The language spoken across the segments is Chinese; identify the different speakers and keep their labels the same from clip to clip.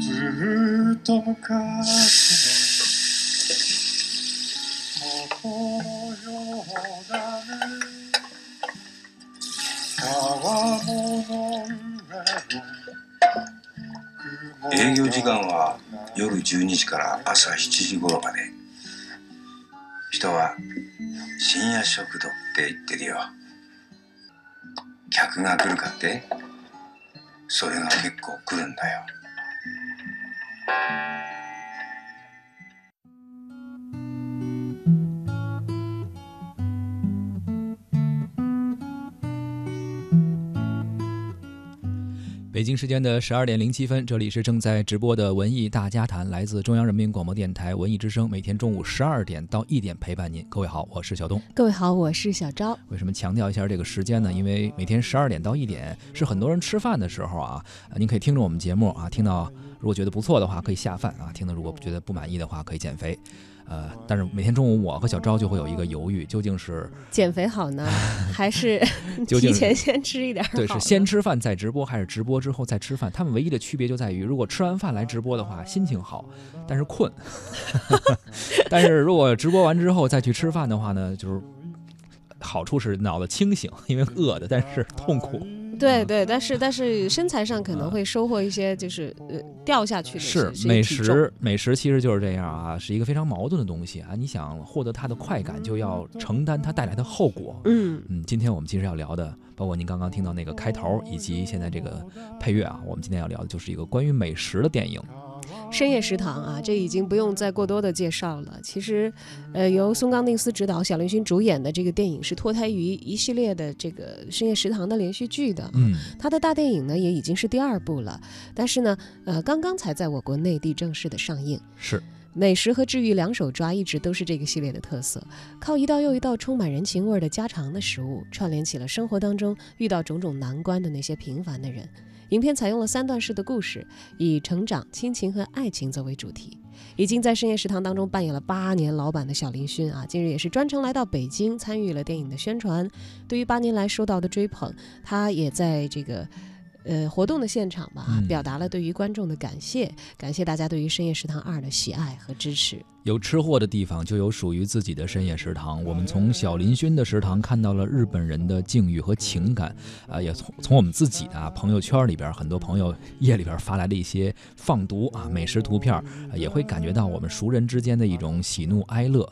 Speaker 1: ずっと昔の元のようだね川面の上を
Speaker 2: 営業時間は夜12時から朝7時頃まで。人は深夜食堂って言ってるよ。客が来るかって？それが結構来るんだよ。
Speaker 3: Música 北京时间的十二点零七分，这里是正在直播的文艺大家谈，来自中央人民广播电台文艺之声，每天中午十二点到一点陪伴您。各位好，我是小东。
Speaker 4: 各位好，我是小昭。
Speaker 3: 为什么强调一下这个时间呢？因为每天十二点到一点是很多人吃饭的时候啊，呃您可以听着我们节目啊，听到如果觉得不错的话可以下饭啊，听到如果觉得不满意的话可以减肥。呃，但是每天中午我和小昭就会有一个犹豫，究竟是
Speaker 4: 减肥好呢，还 是提前先吃一点？
Speaker 3: 对，是先吃饭再直播，还是直播之后再吃饭？他们唯一的区别就在于，如果吃完饭来直播的话，心情好，但是困；但是如果直播完之后再去吃饭的话呢，就是好处是脑子清醒，因为饿的，但是痛苦。
Speaker 4: 对对，但是但是身材上可能会收获一些，就是呃掉下去的
Speaker 3: 是
Speaker 4: 是
Speaker 3: 美食，美食其实就是这样啊，是一个非常矛盾的东西啊。你想获得它的快感，就要承担它带来的后果。
Speaker 4: 嗯，
Speaker 3: 嗯，今天我们其实要聊的，包括您刚刚听到那个开头，以及现在这个配乐啊，我们今天要聊的就是一个关于美食的电影。
Speaker 4: 深夜食堂啊，这已经不用再过多的介绍了。其实，呃，由松冈定司执导、小林薰主演的这个电影是脱胎于一系列的这个深夜食堂的连续剧的。
Speaker 3: 嗯，
Speaker 4: 他的大电影呢也已经是第二部了，但是呢，呃，刚刚才在我国内地正式的上映。
Speaker 3: 是。
Speaker 4: 美食和治愈两手抓一直都是这个系列的特色，靠一道又一道充满人情味儿的家常的食物，串联起了生活当中遇到种种难关的那些平凡的人。影片采用了三段式的故事，以成长、亲情和爱情作为主题。已经在深夜食堂当中扮演了八年老板的小林勋啊，近日也是专程来到北京参与了电影的宣传。对于八年来受到的追捧，他也在这个。呃，活动的现场吧，
Speaker 3: 嗯
Speaker 4: 表达了对于观众的感谢，感谢大家对于《深夜食堂二》的喜爱和支持。
Speaker 3: 有吃货的地方就有属于自己的深夜食堂。我们从小林薰的食堂看到了日本人的境遇和情感，啊、也从从我们自己的啊朋友圈里边，很多朋友夜里边发来的一些放毒啊美食图片，呃也会感觉到我们熟人之间的一种喜怒哀乐。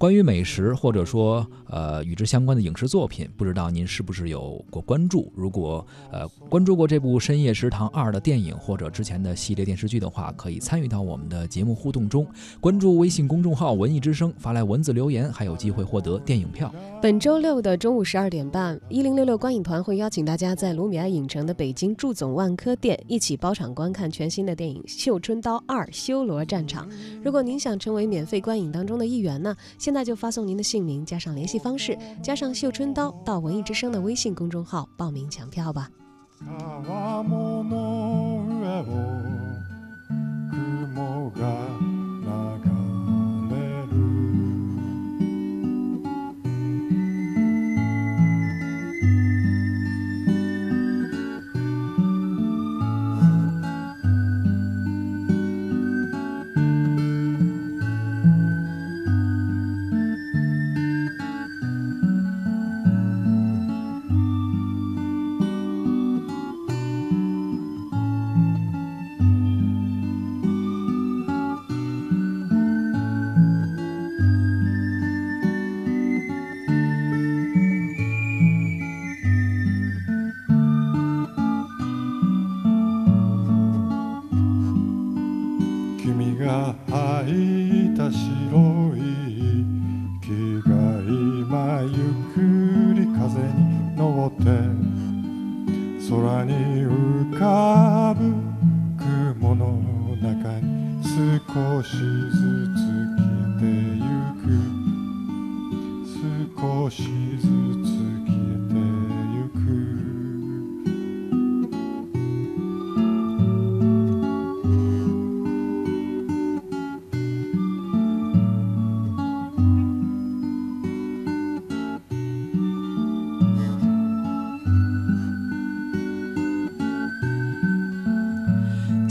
Speaker 3: 关于美食或者说呃与之相关的影视作品，不知道您是不是有过关注？如果呃关注过这部《深夜食堂二》的电影或者之前的系列电视剧的话，可以参与到我们的节目互动中。关注微信公众号“文艺之声”，发来文字留言，还有机会获得电影票。
Speaker 4: 本周六的中午十二点半，一零六六观影团会邀请大家在卢米埃影城的北京祝总万科店一起包场观看全新的电影《绣春刀二：修罗战场》。如果您想成为免费观影当中的一员呢，在就发送您的姓名加上联系方式，加上绣春刀到文艺之声的微信公众号报名抢票吧。
Speaker 1: 川面の上を雲が 君が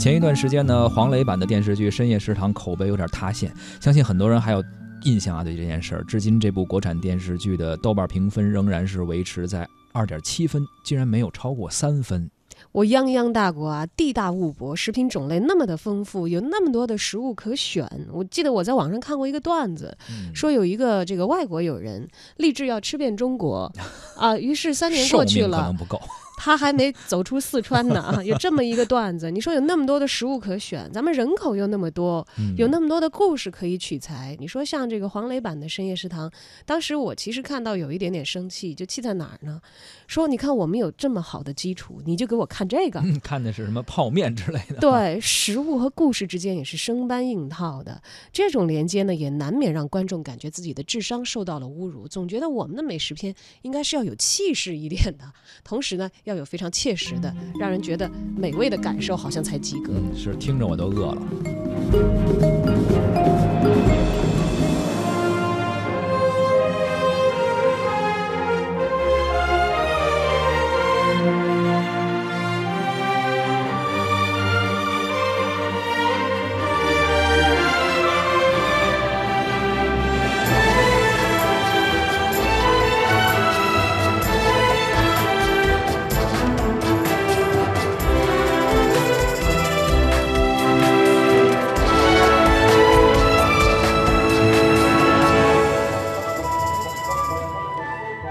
Speaker 3: 前一段时间呢，黄磊版的电视剧《深夜食堂》口碑有点塌陷，相信很多人还有印象啊。对这件事儿，至今这部国产电视剧的豆瓣评分仍然是维持在二点七分，竟然没有超过三分。
Speaker 4: 我泱泱大国啊，地大物博，食品种类那么的丰富，有那么多的食物可选。我记得我在网上看过一个段子，说有一个这个外国友人立志要吃遍中国，啊，于是三年过去了，
Speaker 3: 可能不够。
Speaker 4: 他还没走出四川呢 啊！有这么一个段子，你说有那么多的食物可选，咱们人口又那么多，有那么多的故事可以取材。你说像这个黄磊版的深夜食堂，当时我其实看到有一点点生气，就气在哪儿呢？说你看我们有这么好的基础，你就给我看这个，嗯
Speaker 3: 看的是什么泡面之类的？
Speaker 4: 对，食物和故事之间也是生搬硬套的，这种连接呢，也难免让观众感觉自己的智商受到了侮辱，总觉得我们的美食片应该是要有气势一点的，同时呢。要要有非常切实的，让人觉得美味的感受，好像才及格。
Speaker 3: 是，听着我都饿了。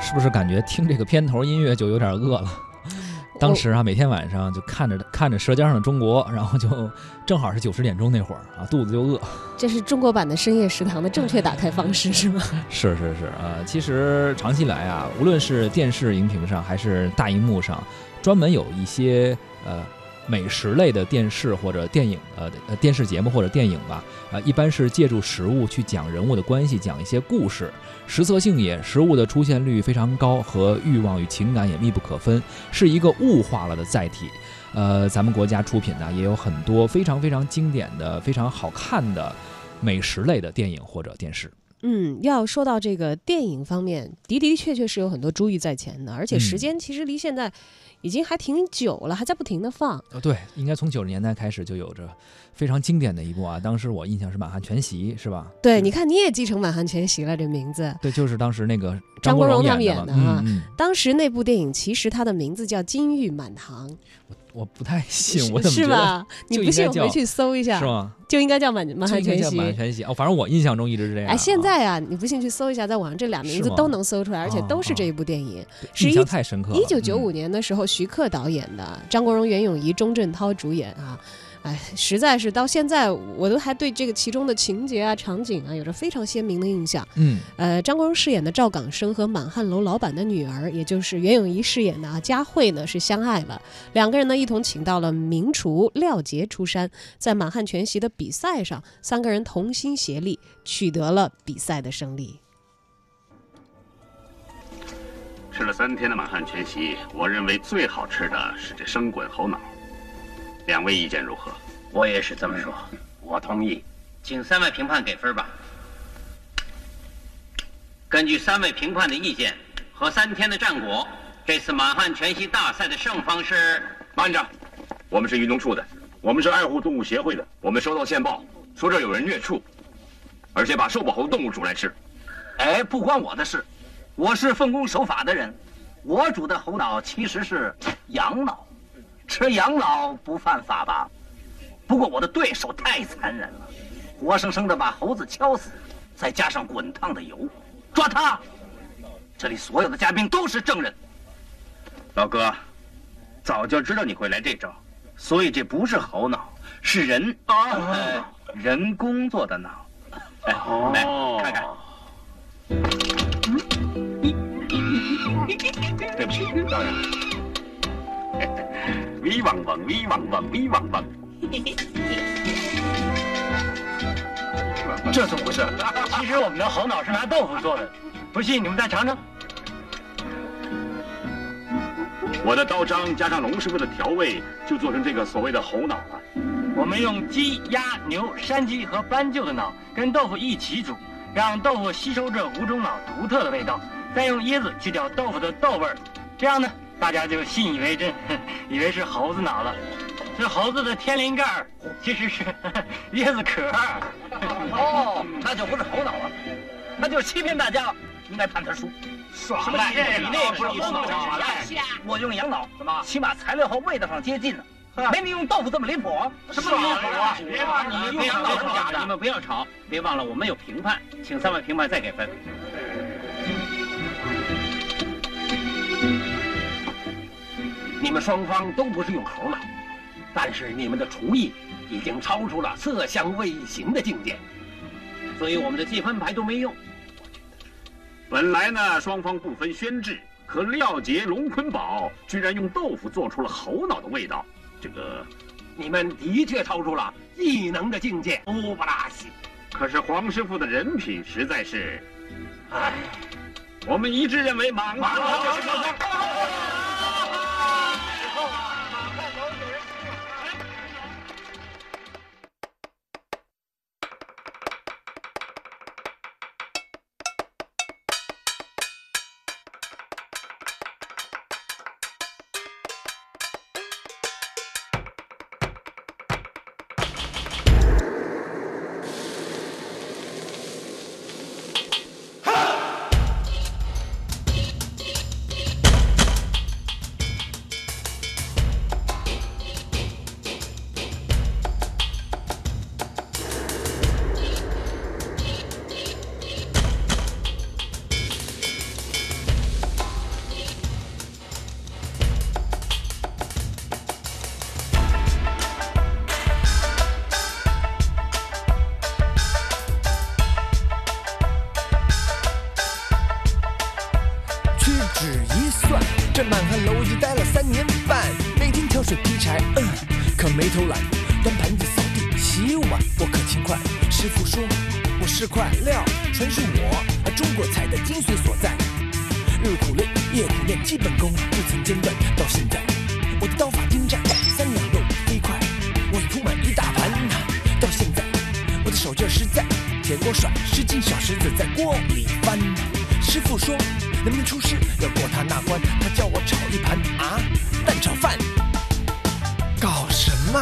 Speaker 3: 是不是感觉听这个片头音乐就有点饿了？当时啊，每天晚上就看着看着《舌尖上的中国》，然后就正好是九十点钟那会儿啊，肚子就饿。
Speaker 4: 这是中国版的深夜食堂的正确打开方式 是吗？
Speaker 3: 是是是啊，其实长期以来啊，无论是电视荧屏上还是大荧幕上，专门有一些呃。美食类的电视或者电影，呃电视节目或者电影吧，啊，一般是借助食物去讲人物的关系，讲一些故事，食色性也，食物的出现率非常高，和欲望与情感也密不可分，是一个物化了的载体。呃，咱们国家出品呢也有很多非常非常经典的、非常好看的美食类的电影或者电视。
Speaker 4: 嗯，要说到这个电影方面，的的确确是有很多珠玉在前的，而且时间其实离现在。已经还挺久了，还在不停的放。
Speaker 3: 呃，对，应该从九十年代开始就有着非常经典的一部啊。当时我印象是《满汉全席》，是吧？
Speaker 4: 对，你看你也继承《满汉全席》了，这名字。
Speaker 3: 对，就是当时那个
Speaker 4: 张
Speaker 3: 国荣
Speaker 4: 他们演的啊。当时那部电影其实它的名字叫《金玉满堂》。
Speaker 3: 我不太信，我怎么
Speaker 4: 是吧？你不信回去搜一下，
Speaker 3: 是吗？
Speaker 4: 就应该叫满满汉全席。
Speaker 3: 满汉全席哦，反正我印象中一直是这样。
Speaker 4: 哎，现在啊，你不信去搜一下，在网上这俩名字都能搜出来，而且都是这一部电影。
Speaker 3: 印象太深刻。
Speaker 4: 一九九五年的时候，徐克导演的，张国荣、袁咏仪、钟镇涛主演啊。哎，实在是到现在，我都还对这个其中的情节啊、场景啊，有着非常鲜明的印象。
Speaker 3: 嗯，
Speaker 4: 呃，张国荣饰演的赵港生和满汉楼老板的女儿，也就是袁咏仪饰演的啊佳慧呢，是相爱了。两个人呢，一同请到了名厨廖杰出山，在满汉全席的比赛上，三个人同心协力，取得了比赛的胜利。
Speaker 5: 吃了三天的满汉全席，我认为最好吃的是这生滚猴脑。两位意见如何？
Speaker 6: 我也是这么说，
Speaker 5: 我同意，
Speaker 6: 请三位评判给分吧。根据三位评判的意见和三天的战果，这次满汉全席大赛的胜方是……
Speaker 5: 慢着，我们是运动处的，我们是爱护动物协会的，我们收到线报说这有人虐畜，而且把受保护动物煮来吃。
Speaker 6: 哎，不关我的事，我是奉公守法的人，我煮的猴脑其实是羊脑。吃养老不犯法吧？不过我的对手太残忍了，活生生的把猴子敲死，再加上滚烫的油，抓他！这里所有的嘉宾都是证人。
Speaker 5: 老哥，早就知道你会来这招，所以这不是猴脑，是人啊，人工作的脑。来，看看。对不起，当然。威汪汪，威汪汪，威汪汪。
Speaker 6: 这怎么回事？其实我们的猴脑是拿豆腐做的，不信你们再尝尝。
Speaker 5: 我的刀章加上龙师傅的调味，就做成这个所谓的猴脑了。
Speaker 6: 我们用鸡、鸭、牛、山鸡和斑鸠的脑跟豆腐一起煮，让豆腐吸收这五种脑独特的味道，再用椰子去掉豆腐的豆味儿，这样呢？大家就信以为真，以为是猴子脑了。
Speaker 7: 这猴子的天灵盖其实是 椰子壳。
Speaker 6: 哦，那就不是猴脑了，那就是欺骗大家了，应该判他输。
Speaker 7: 什么
Speaker 6: 你那不是猴脑耍赖？我用羊脑，怎么？起码材料和味道上接近呢。没你用豆腐这么离谱。
Speaker 7: 什么离谱啊？
Speaker 6: 你用羊脑是假的。
Speaker 7: 你们不要吵，别忘了我们有评判，请三位评判再给分。
Speaker 8: 你们双方都不是用猴脑，但是你们的厨艺已经超出了色香味形的境界，
Speaker 7: 所以我们的计分牌都没用。
Speaker 9: 本来呢，双方不分轩制，可廖杰、龙坤宝居然用豆腐做出了猴脑的味道，这个，
Speaker 8: 你们的确超出了异能的境界。乌不拉西，
Speaker 9: 可是黄师傅的人品实在是，
Speaker 8: 唉，
Speaker 9: 我们一致认为马马
Speaker 10: 我是块料，全是我中国菜的精髓所在。日苦练，夜苦练，基本功不曾间断，到现在我的刀法精湛，三两肉飞快，我已铺满一大盘。到现在我的手劲实在，铁锅甩十斤小石子在锅里翻。师傅说。能不能出师要过他那关？他叫我炒一盘啊蛋炒饭，搞什么？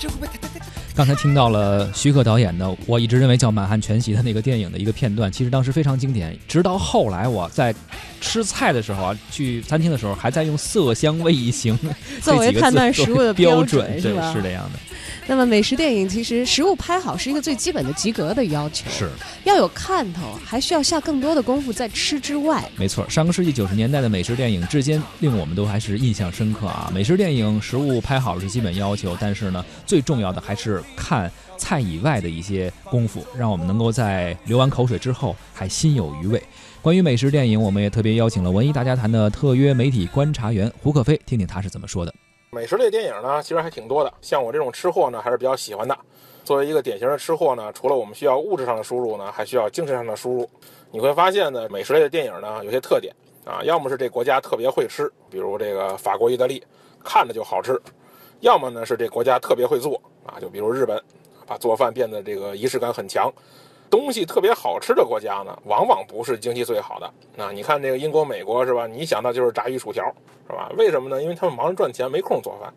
Speaker 10: 这会不会太？
Speaker 3: 刚才听到了徐克导演的，我一直认为叫《满汉全席》的那个电影的一个片段，其实当时非常经典。直到后来我在吃菜的时候啊，去餐厅的时候，还在用色香味形
Speaker 4: 作为判断食物的
Speaker 3: 标
Speaker 4: 准，
Speaker 3: 对，
Speaker 4: 是
Speaker 3: 是这样的。
Speaker 4: 那么美食电影其实食物拍好是一个最基本的及格的要求，
Speaker 3: 是
Speaker 4: 要有看头，还需要下更多的功夫在吃之外。
Speaker 3: 没错，上个世纪九十年代的美食电影，至今令我们都还是印象深刻啊。美食电影食物拍好是基本要求，但是呢，最重要的还是看菜以外的一些功夫，让我们能够在流完口水之后还心有余味。关于美食电影，我们也特别邀请了文艺大家谈的特约媒体观察员胡可飞，听听他是怎么说的。
Speaker 11: 美食类电影呢，其实还挺多的。像我这种吃货呢，还是比较喜欢的。作为一个典型的吃货呢，除了我们需要物质上的输入呢，还需要精神上的输入。你会发现呢，美食类的电影呢，有些特点啊，要么是这国家特别会吃，比如这个法国、意大利，看着就好吃；要么呢是这国家特别会做啊，就比如日本，把做饭变得这个仪式感很强。东西特别好吃的国家呢，往往不是经济最好的。那你看这个英国、美国是吧？你想到就是炸鱼薯条是吧？为什么呢？因为他们忙着赚钱，没空做饭。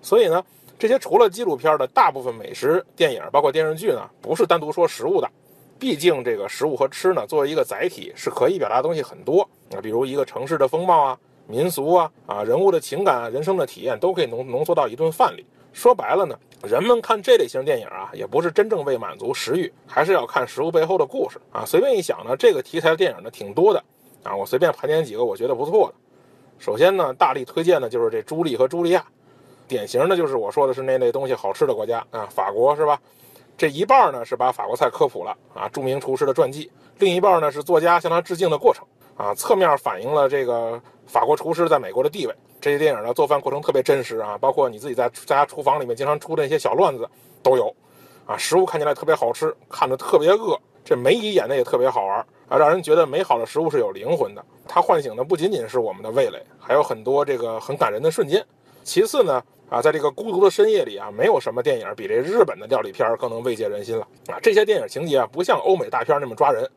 Speaker 11: 所以呢，这些除了纪录片的大部分美食电影，包括电视剧呢，不是单独说食物的。毕竟这个食物和吃呢，作为一个载体，是可以表达东西很多啊。比如一个城市的风貌啊、民俗啊、啊人物的情感啊、人生的体验，都可以浓浓缩到一顿饭里。说白了呢，人们看这类型电影啊，也不是真正为满足食欲，还是要看食物背后的故事啊。随便一想呢，这个题材的电影呢挺多的啊。我随便盘点几个我觉得不错的。首先呢，大力推荐的就是这朱莉和茱莉亚，典型的就是我说的是那类东西好吃的国家啊，法国是吧？这一半呢是把法国菜科普了啊，著名厨师的传记；另一半呢是作家向他致敬的过程啊，侧面反映了这个法国厨师在美国的地位。这些电影呢做饭过程特别真实啊，包括你自己在家厨房里面经常出的那些小乱子都有啊，食物看起来特别好吃，看着特别饿，这梅姨演的也特别好玩啊，让人觉得美好的食物是有灵魂的。它唤醒的不仅仅是我们的味蕾，还有很多这个很感人的瞬间。其次呢。啊，在这个孤独的深夜里啊，没有什么电影比这日本的料理片更能慰藉人心了啊！这些电影情节啊，不像欧美大片那么抓人，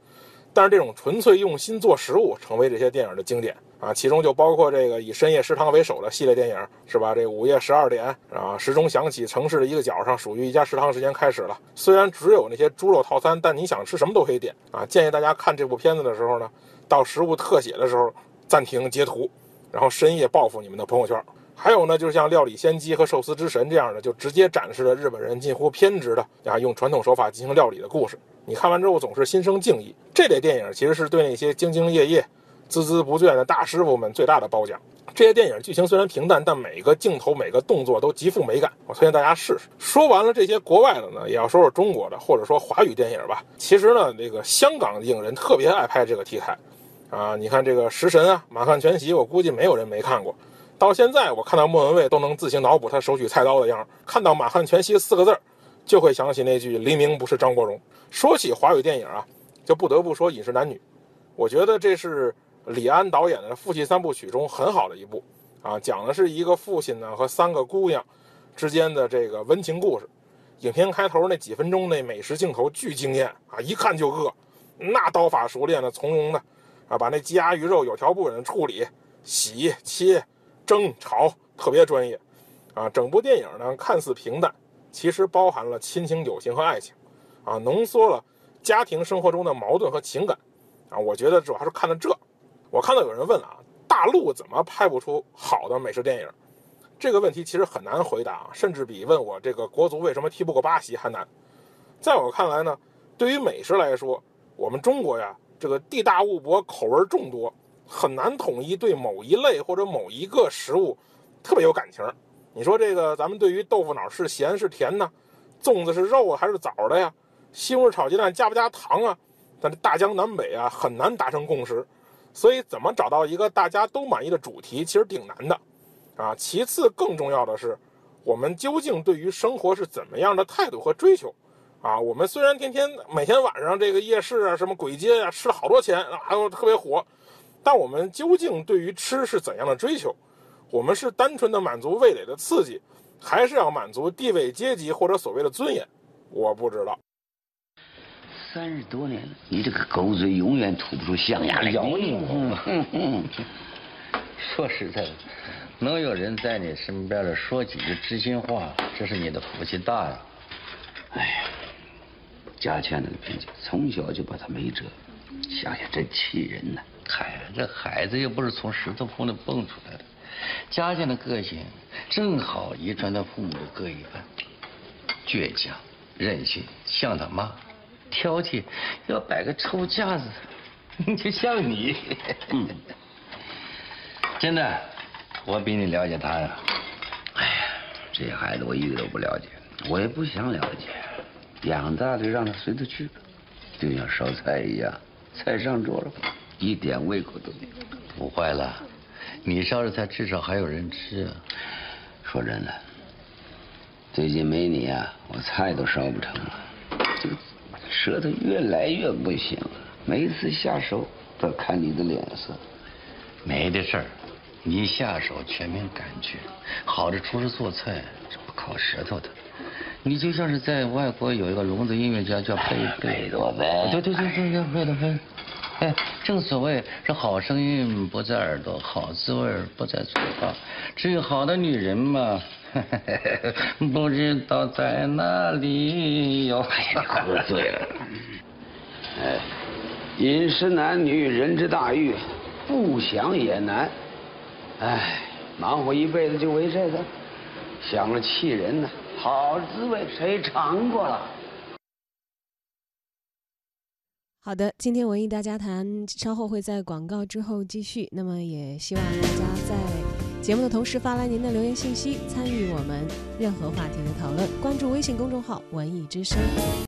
Speaker 11: 但是这种纯粹用心做食物，成为这些电影的经典啊，其中就包括这个以深夜食堂为首的系列电影，是吧？这午夜十二点啊，时钟响起，城市的一个角上，属于一家食堂时间开始了。虽然只有那些猪肉套餐，但你想吃什么都可以点啊。建议大家看这部片子的时候呢，到食物特写的时候暂停截图，然后深夜报复你们的朋友圈。还有呢，就是像《料理仙姬》和《寿司之神》这样的，就直接展示了日本人近乎偏执的啊，用传统手法进行料理的故事。你看完之后总是心生敬意。这类电影其实是对那些兢兢业业、孜孜不倦的大师傅们最大的褒奖。这些电影剧情虽然平淡，但每个镜头、每个动作都极富美感。我推荐大家试试。说完了这些国外的呢，也要说说中国的，或者说华语电影吧。其实呢，这个香港影人特别爱拍这个题材啊。你看这个《食神》啊，《满汉全席》，我估计没有人没看过。到现在，我看到莫文蔚都能自行脑补他手举菜刀的样儿。看到“满汉全席”四个字儿，就会想起那句“黎明不是张国荣”。说起华语电影啊，就不得不说《饮食男女》。我觉得这是李安导演的父亲三部曲中很好的一部啊，讲的是一个父亲呢和三个姑娘之间的这个温情故事。影片开头那几分钟那美食镜头巨惊艳啊，一看就饿，那刀法熟练的、从容的啊，把那鸡鸭鱼肉有条不紊的处理、洗、切。蒸炒特别专业，啊，整部电影呢看似平淡，其实包含了亲情、友情和爱情，啊，浓缩了家庭生活中的矛盾和情感，啊，我觉得主要是看了这。我看到有人问啊，大陆怎么拍不出好的美食电影？这个问题其实很难回答，甚至比问我这个国足为什么踢不过巴西还难。在我看来呢，对于美食来说，我们中国呀，这个地大物博，口味众多。很难统一对某一类或者某一个食物特别有感情。你说这个，咱们对于豆腐脑是咸是甜呢？粽子是肉啊还是枣的呀？西红柿炒鸡蛋加不加糖啊？但是大江南北啊，很难达成共识。所以，怎么找到一个大家都满意的主题，其实挺难的啊。其次，更重要的是，我们究竟对于生活是怎么样的态度和追求啊？我们虽然天天每天晚上这个夜市啊、什么鬼街啊，吃了好多钱啊，特别火。但我们究竟对于吃是怎样的追求？我们是单纯的满足味蕾的刺激，还是要满足地位阶级或者所谓的尊严？我不知道。
Speaker 12: 三十多年了，你这个狗嘴永远吐不出象牙来。
Speaker 13: 咬你！说实在的，能有人在你身边的说几句知心话，这是你的福气大呀。
Speaker 12: 哎呀，家倩那个脾气，从小就把他没辙，想想真气人呐。
Speaker 13: 嗨，这孩子又不是从石头缝里蹦出来的，家境的个性正好遗传到父母的各一半，倔强、任性，像他妈；挑剔，要摆个臭架子，就像你。嗯，真的，我比你了解他呀。
Speaker 12: 哎呀，这孩子我一个都不了解，我也不想了解，养大就让他随他去吧，就像烧菜一样，菜上桌了。一点胃口都没有，
Speaker 13: 不坏了，你烧的菜至少还有人吃啊。
Speaker 12: 说真的，最近没你啊，我菜都烧不成了，这个舌头越来越不行了。每次下手都看你的脸色。
Speaker 13: 没的事儿，你下手全凭感觉。好的厨师做菜是不靠舌头的。你就像是在外国有一个聋子音乐家叫贝
Speaker 12: 贝多芬。
Speaker 13: 对对对对对，贝多芬。哎，正所谓是好声音不在耳朵，好滋味不在嘴巴，至于好的女人嘛，不知道在哪里哟。
Speaker 12: 哎呀，喝醉了。哎，饮食男女，人之大欲，不想也难。哎，忙活一辈子就为这个，想了气人呢。好滋味谁尝过了？
Speaker 4: 好的，今天文艺大家谈稍后会在广告之后继续。那么也希望大家在节目的同时发来您的留言信息，参与我们任何话题的讨论。关注微信公众号“文艺之声”。